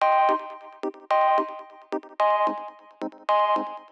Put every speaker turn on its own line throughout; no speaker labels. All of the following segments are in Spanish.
Thank you.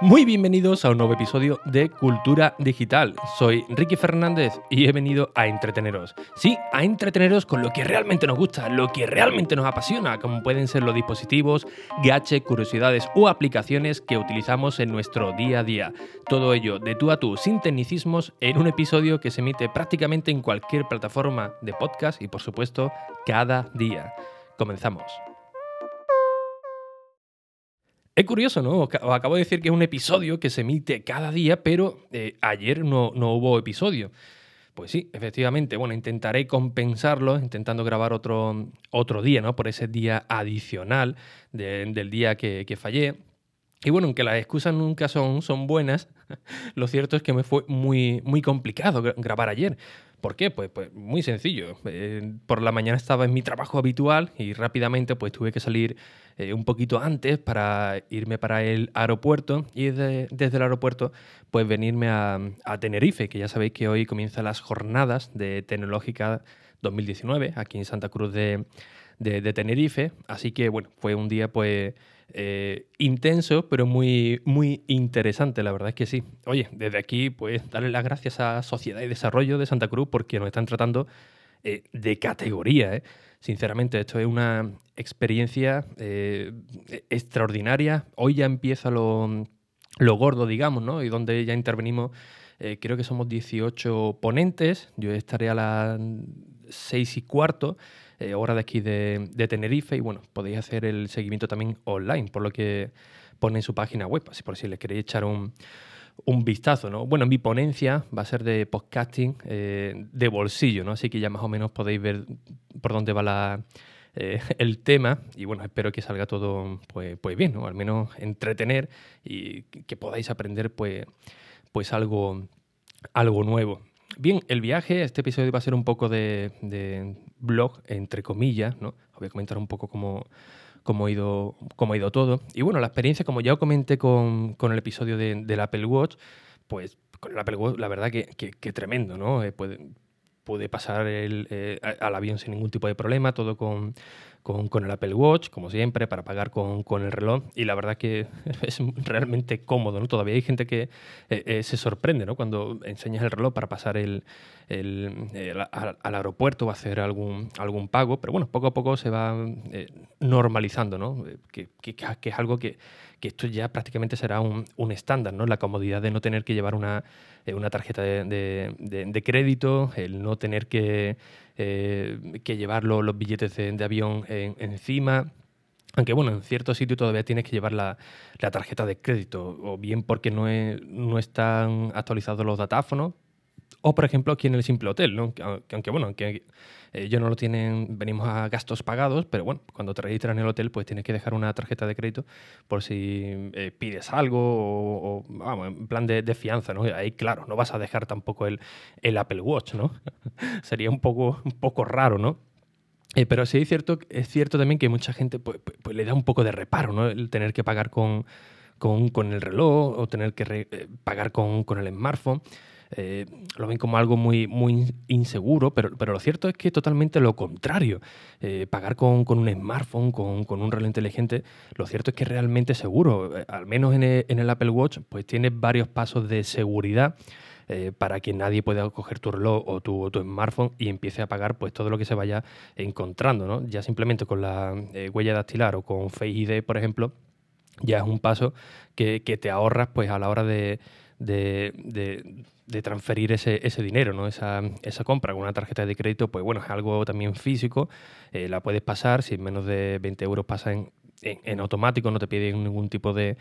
Muy bienvenidos a un nuevo episodio de Cultura Digital. Soy Ricky Fernández y he venido a entreteneros. Sí, a entreteneros con lo que realmente nos gusta, lo que realmente nos apasiona, como pueden ser los dispositivos, gadgets, curiosidades o aplicaciones que utilizamos en nuestro día a día. Todo ello de tú a tú, sin tecnicismos, en un episodio que se emite prácticamente en cualquier plataforma de podcast y por supuesto cada día. Comenzamos. Es curioso, ¿no? Os acabo de decir que es un episodio que se emite cada día, pero eh, ayer no, hubo episodio. Pues sí, efectivamente. Bueno, intentaré compensarlo intentando grabar otro, otro día, ¿no? Por ese día adicional del día que, que, fallé. Y bueno, aunque las excusas nunca son, son buenas, lo cierto es que me fue muy, muy complicado grabar ayer. ¿Por qué? Pues, pues muy sencillo. Eh, por la mañana estaba en mi trabajo habitual y rápidamente pues tuve que salir eh, un poquito antes para irme para el aeropuerto y desde el aeropuerto pues venirme a, Tenerife, que ya sabéis que hoy comienzan las jornadas de Tecnológica 2019 aquí en Santa Cruz de, de Tenerife. Así que bueno, fue un día pues eh, intenso, pero muy, muy interesante, la verdad es que sí. Oye, desde aquí, pues darle las gracias a Sociedad y Desarrollo de Santa Cruz porque nos están tratando eh, de categoría. ¿eh? Sinceramente, esto es una experiencia extraordinaria. Hoy ya empieza lo, lo, gordo, digamos, ¿no? Y donde ya intervenimos, creo que somos 18 ponentes. Yo estaré a las 6 y cuarto. Eh, hora de aquí de, Tenerife y bueno, podéis hacer el seguimiento también online, por lo que pone en su página web, así por si le queréis echar un, vistazo, ¿no? Bueno, mi ponencia va a ser de podcasting eh, de bolsillo, ¿no? Así que ya más o menos podéis ver por dónde va la, eh, el tema y bueno, espero que salga todo pues, pues bien, ¿no? Al menos entretener y que podáis aprender pues, pues algo, algo nuevo. Bien, el viaje, este episodio va a ser un poco de, blog, entre comillas, ¿no? Os voy a comentar un poco cómo, cómo, ha, ido, cómo ha ido todo. Y bueno, la experiencia, como ya os comenté con, el episodio del Apple Watch, pues con el Apple Watch, la verdad que, que, tremendo, ¿no? Eh, puede, pasar el, eh, al avión sin ningún tipo de problema, todo con, con, el Apple Watch, como siempre, para pagar con, el reloj. Y la verdad que es realmente cómodo, ¿no? Todavía hay gente que eh, eh, se sorprende, ¿no? Cuando enseñas el reloj para pasar el, al, aeropuerto o hacer algún, algún pago. Pero bueno, poco a poco se va eh, normalizando, ¿no? Que, es algo que, esto ya prácticamente será un, estándar, ¿no? La comodidad de no tener que llevar una, una tarjeta de, de crédito, el no tener que eh, que llevar los, billetes de, avión encima. Aunque bueno, en ciertos sitios todavía tienes que llevar la, tarjeta de crédito, o bien porque no, no están actualizados los datáfonos, o, por ejemplo, aquí en el simple hotel, ¿no? aunque, bueno, aunque ellos no lo tienen, venimos a gastos pagados, pero bueno, cuando te registras en el hotel, pues tienes que dejar una tarjeta de crédito por si eh, pides algo o, vamos, en plan de, fianza, ¿no? Ahí, claro, no vas a dejar tampoco el, el Apple Watch, ¿no? Sería un poco, un poco raro, ¿no? Eh, pero sí es cierto, es cierto también que mucha gente pues, pues, pues, le da un poco de reparo, ¿no? El tener que pagar con, con, el reloj o tener que eh, pagar con, con el smartphone. Eh, lo ven como algo muy, muy inseguro, pero, pero lo cierto es que es totalmente lo contrario. Eh, pagar con, un smartphone, con, un reloj inteligente, lo cierto es que es realmente seguro. Eh, al menos en el, Apple Watch, pues tiene varios pasos de seguridad. para que nadie pueda coger tu reloj o tu, smartphone y empiece a pagar pues todo lo que se vaya encontrando, ¿no? Ya simplemente con la huella dactilar o con Face ID, por ejemplo, ya es un paso que, que te ahorras pues a la hora de, de, transferir ese, dinero, ¿no? Esa, compra con una tarjeta de crédito, pues bueno, es algo también físico, eh, la puedes pasar, si menos de 20 euros pasa en, automático, no te piden ningún tipo de,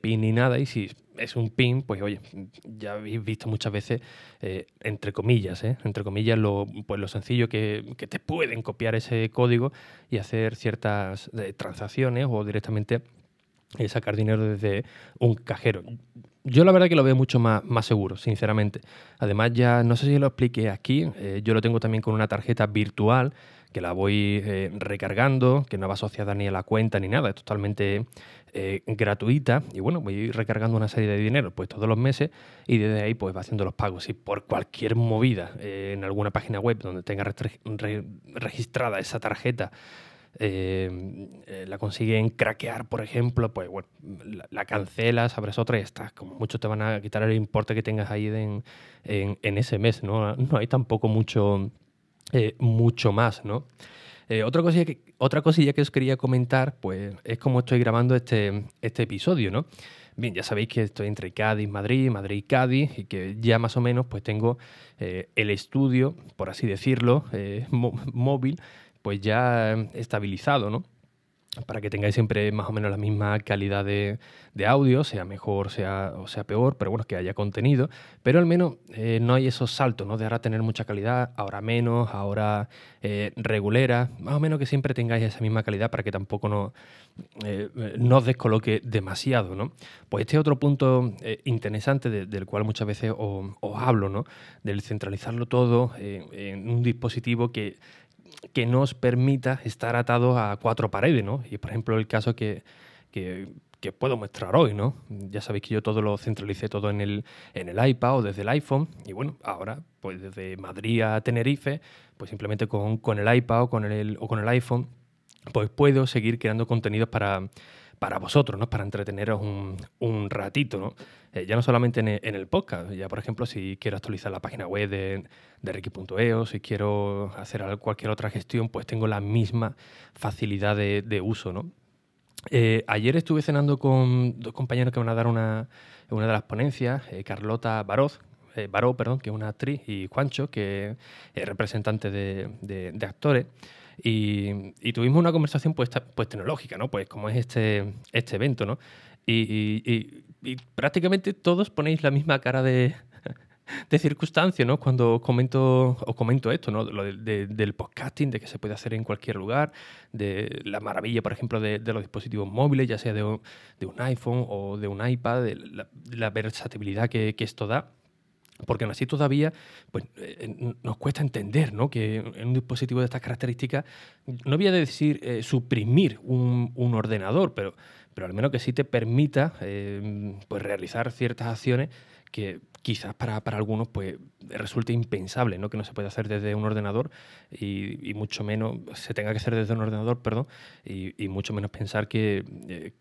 PIN ni nada, y si es un PIN, pues oye, ya habéis visto muchas veces, eh, entre comillas, ¿eh? entre comillas, lo, pues lo sencillo que, que, te pueden copiar ese código y hacer ciertas transacciones o directamente sacar dinero desde un cajero. Yo la verdad que lo veo mucho más, más seguro, sinceramente. Además ya, no sé si lo expliqué aquí, eh, yo lo tengo también con una tarjeta virtual que la voy eh, recargando, que no va asociada ni a la cuenta ni nada, es totalmente eh, gratuita y bueno, voy recargando una serie de dinero pues todos los meses y desde ahí pues va haciendo los pagos. Y por cualquier movida en alguna página web donde tenga registrada esa tarjeta eh, eh, la consiguen craquear, por ejemplo, pues bueno, la, cancelas, abres otra y estás. Como muchos te van a quitar el importe que tengas ahí en, ese mes, ¿no? No hay tampoco mucho, eh, mucho más, ¿no? otra, cosilla que, otra cosilla que os quería comentar, pues es como estoy grabando este, este episodio, ¿no? Bien, ya sabéis que estoy entre Cádiz, Madrid, Madrid y Cádiz y que ya más o menos pues tengo el estudio, por así decirlo, móvil pues ya estabilizado, ¿no? Para que tengáis siempre más o menos la misma calidad de, audio, sea mejor sea, o sea peor, pero bueno, que haya contenido. Pero al menos eh, no hay esos saltos, ¿no? De ahora tener mucha calidad, ahora menos, ahora eh, regulera. Más o menos que siempre tengáis esa misma calidad para que tampoco no, eh, no os descoloque demasiado, ¿no? Pues este otro punto interesante del cual muchas veces os, hablo, ¿no? Del centralizarlo todo en un dispositivo que que nos permita estar atados a cuatro paredes, ¿no? Y por ejemplo el caso que, puedo mostrar hoy, ¿no? Ya sabéis que yo todo lo centralicé todo en el, en el iPad o desde el iPhone y bueno, ahora pues desde Madrid a Tenerife, pues simplemente con, con el iPad o con el, o con el iPhone, pues puedo seguir creando contenidos para, para vosotros, ¿no? Para entreteneros un, ratito, ¿no? Eh, ya no solamente en el, podcast, ya por ejemplo, si quiero actualizar la página web de, de Ricky.eo, si quiero hacer cualquier otra gestión, pues tengo la misma facilidad de, uso, ¿no? Eh, ayer estuve cenando con dos compañeros que van a dar una, una de las ponencias, eh, Carlota Baroz, Baró, perdón, que es una actriz, y Juancho, que es representante de, de actores. Y, tuvimos una conversación pues, pues tecnológica, ¿no? Pues como es este, este evento, ¿no? Y, prácticamente todos ponéis la misma cara de, de circunstancia, ¿no? Cuando comento, os comento esto, ¿no? Lo del podcasting, de que se puede hacer en cualquier lugar, de la maravilla, por ejemplo, de, los dispositivos móviles, ya sea de, un iPhone o de un iPad, de la, versatilidad que, que, esto da porque aún así todavía pues, eh, nos cuesta entender ¿no? que en un dispositivo de estas características, no voy a decir eh, suprimir un, ordenador, pero, pero al menos que sí te permita eh, pues, realizar ciertas acciones que quizás para, algunos pues, resulte impensable, ¿no? que no se puede hacer desde un ordenador y, mucho menos se tenga que hacer desde un ordenador, perdón, y, mucho menos pensar que,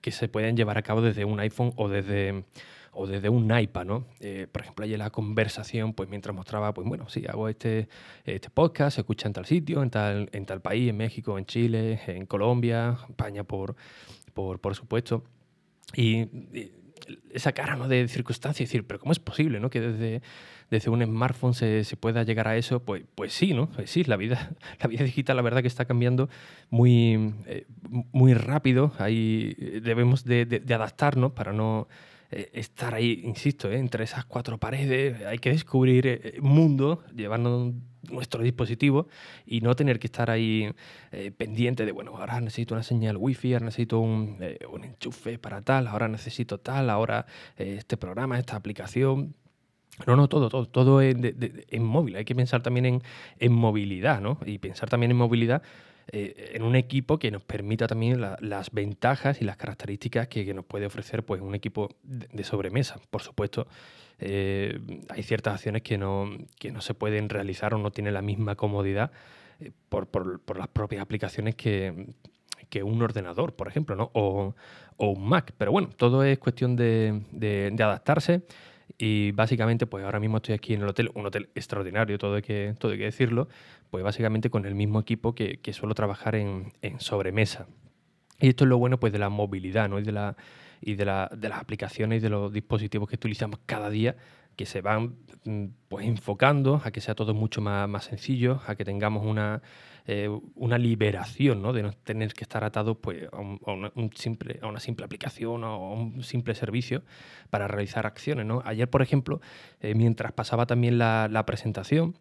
que se pueden llevar a cabo desde un iPhone o desde o desde un iPad, ¿no? Eh, por ejemplo, ayer la conversación, pues mientras mostraba, pues bueno, sí, hago este, este podcast, se escucha en tal sitio, en tal, en tal país, en México, en Chile, en Colombia, España, por, por, supuesto. Y, esa cara ¿no? de circunstancia, decir, pero ¿cómo es posible ¿no? que desde, desde un smartphone se, pueda llegar a eso? Pues, pues sí, ¿no? Pues sí, la vida, la vida digital la verdad que está cambiando muy, eh, muy rápido. Ahí debemos de, de adaptarnos para no eh, estar ahí, insisto, eh, entre esas cuatro paredes, hay que descubrir el eh, mundo, llevando nuestro dispositivo y no tener que estar ahí pendiente de, bueno, ahora necesito una señal wifi, ahora necesito un, enchufe para tal, ahora necesito tal, ahora este programa, esta aplicación. No, no, todo, todo, todo en, móvil. Hay que pensar también en, en movilidad, ¿no? Y pensar también en movilidad eh, en un equipo que nos permita también las ventajas y las características que, nos puede ofrecer pues, un equipo de, sobremesa. Por supuesto, eh, hay ciertas acciones que no, que no se pueden realizar o no tienen la misma comodidad eh, por, por, las propias aplicaciones que, que un ordenador, por ejemplo, ¿no? o, o, un Mac. Pero bueno, todo es cuestión de, de, adaptarse. Y básicamente, pues ahora mismo estoy aquí en el hotel, un hotel extraordinario, todo hay que, todo hay que decirlo, pues básicamente con el mismo equipo que, suelo trabajar en, sobremesa. Y esto es lo bueno pues de la movilidad ¿no? y, de, la, y de, la, de las aplicaciones y de los dispositivos que utilizamos cada día que se van mm, pues enfocando a que sea todo mucho más, más sencillo, a que tengamos una, eh, una liberación, ¿no? de no tener que estar atados pues, a, una, simple, a una simple aplicación o a un simple servicio para realizar acciones. ¿no? Ayer, por ejemplo, eh, mientras pasaba también la, la presentación,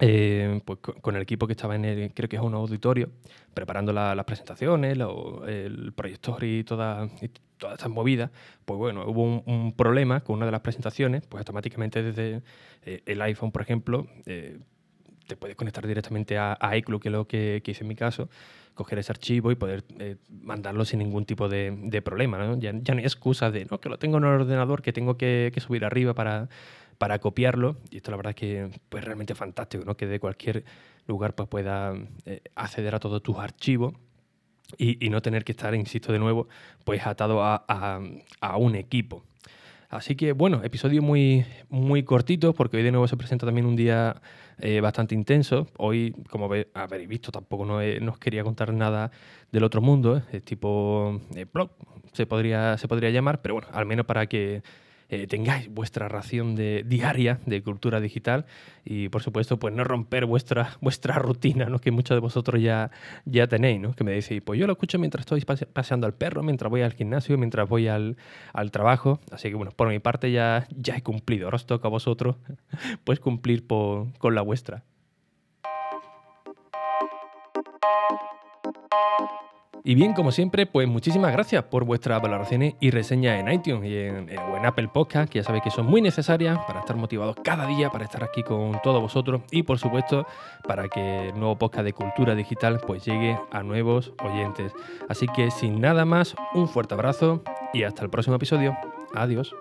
eh, pues con el equipo que estaba en el, creo que es un auditorio, preparando las presentaciones, el proyector y, todas estas movidas, pues bueno, hubo un, problema con una de las presentaciones, pues automáticamente desde eh, el iPhone, por ejemplo, eh, te puedes conectar directamente a, a iCloud, que es lo que, hice en mi caso, coger ese archivo y poder mandarlo sin ningún tipo de, problema. Ya, ya, no hay excusa de no, que lo tengo en el ordenador, que tengo que subir arriba para, para copiarlo. Y esto la verdad es que pues, realmente fantástico, ¿no? que de cualquier lugar pues, pueda eh, acceder a todos tus archivos y, no tener que estar, insisto de nuevo, pues atado a, un equipo. Así que bueno, episodio muy, muy cortito porque hoy de nuevo se presenta también un día eh, bastante intenso. Hoy, como habéis visto, tampoco no, os quería contar nada del otro mundo, es tipo eh, blog, se podría, se podría llamar, pero bueno, al menos para que eh, tengáis vuestra ración de, diaria de cultura digital y por supuesto pues no romper vuestra, vuestra rutina, ¿no? que muchos de vosotros ya, ya tenéis, ¿no? que me decís, pues yo lo escucho mientras estoy paseando al perro, mientras voy al gimnasio, mientras voy al, trabajo, así que bueno, por mi parte ya, ya he cumplido, ahora os toca a vosotros pues cumplir con la vuestra. Y bien, como siempre, pues muchísimas gracias por vuestras valoraciones y reseñas en iTunes y en, Apple Podcast, que ya sabéis que son muy necesarias para estar motivados cada día, para estar aquí con todos vosotros y por supuesto para que el nuevo podcast de cultura digital pues llegue a nuevos oyentes. Así que sin nada más, un fuerte abrazo y hasta el próximo episodio. Adiós.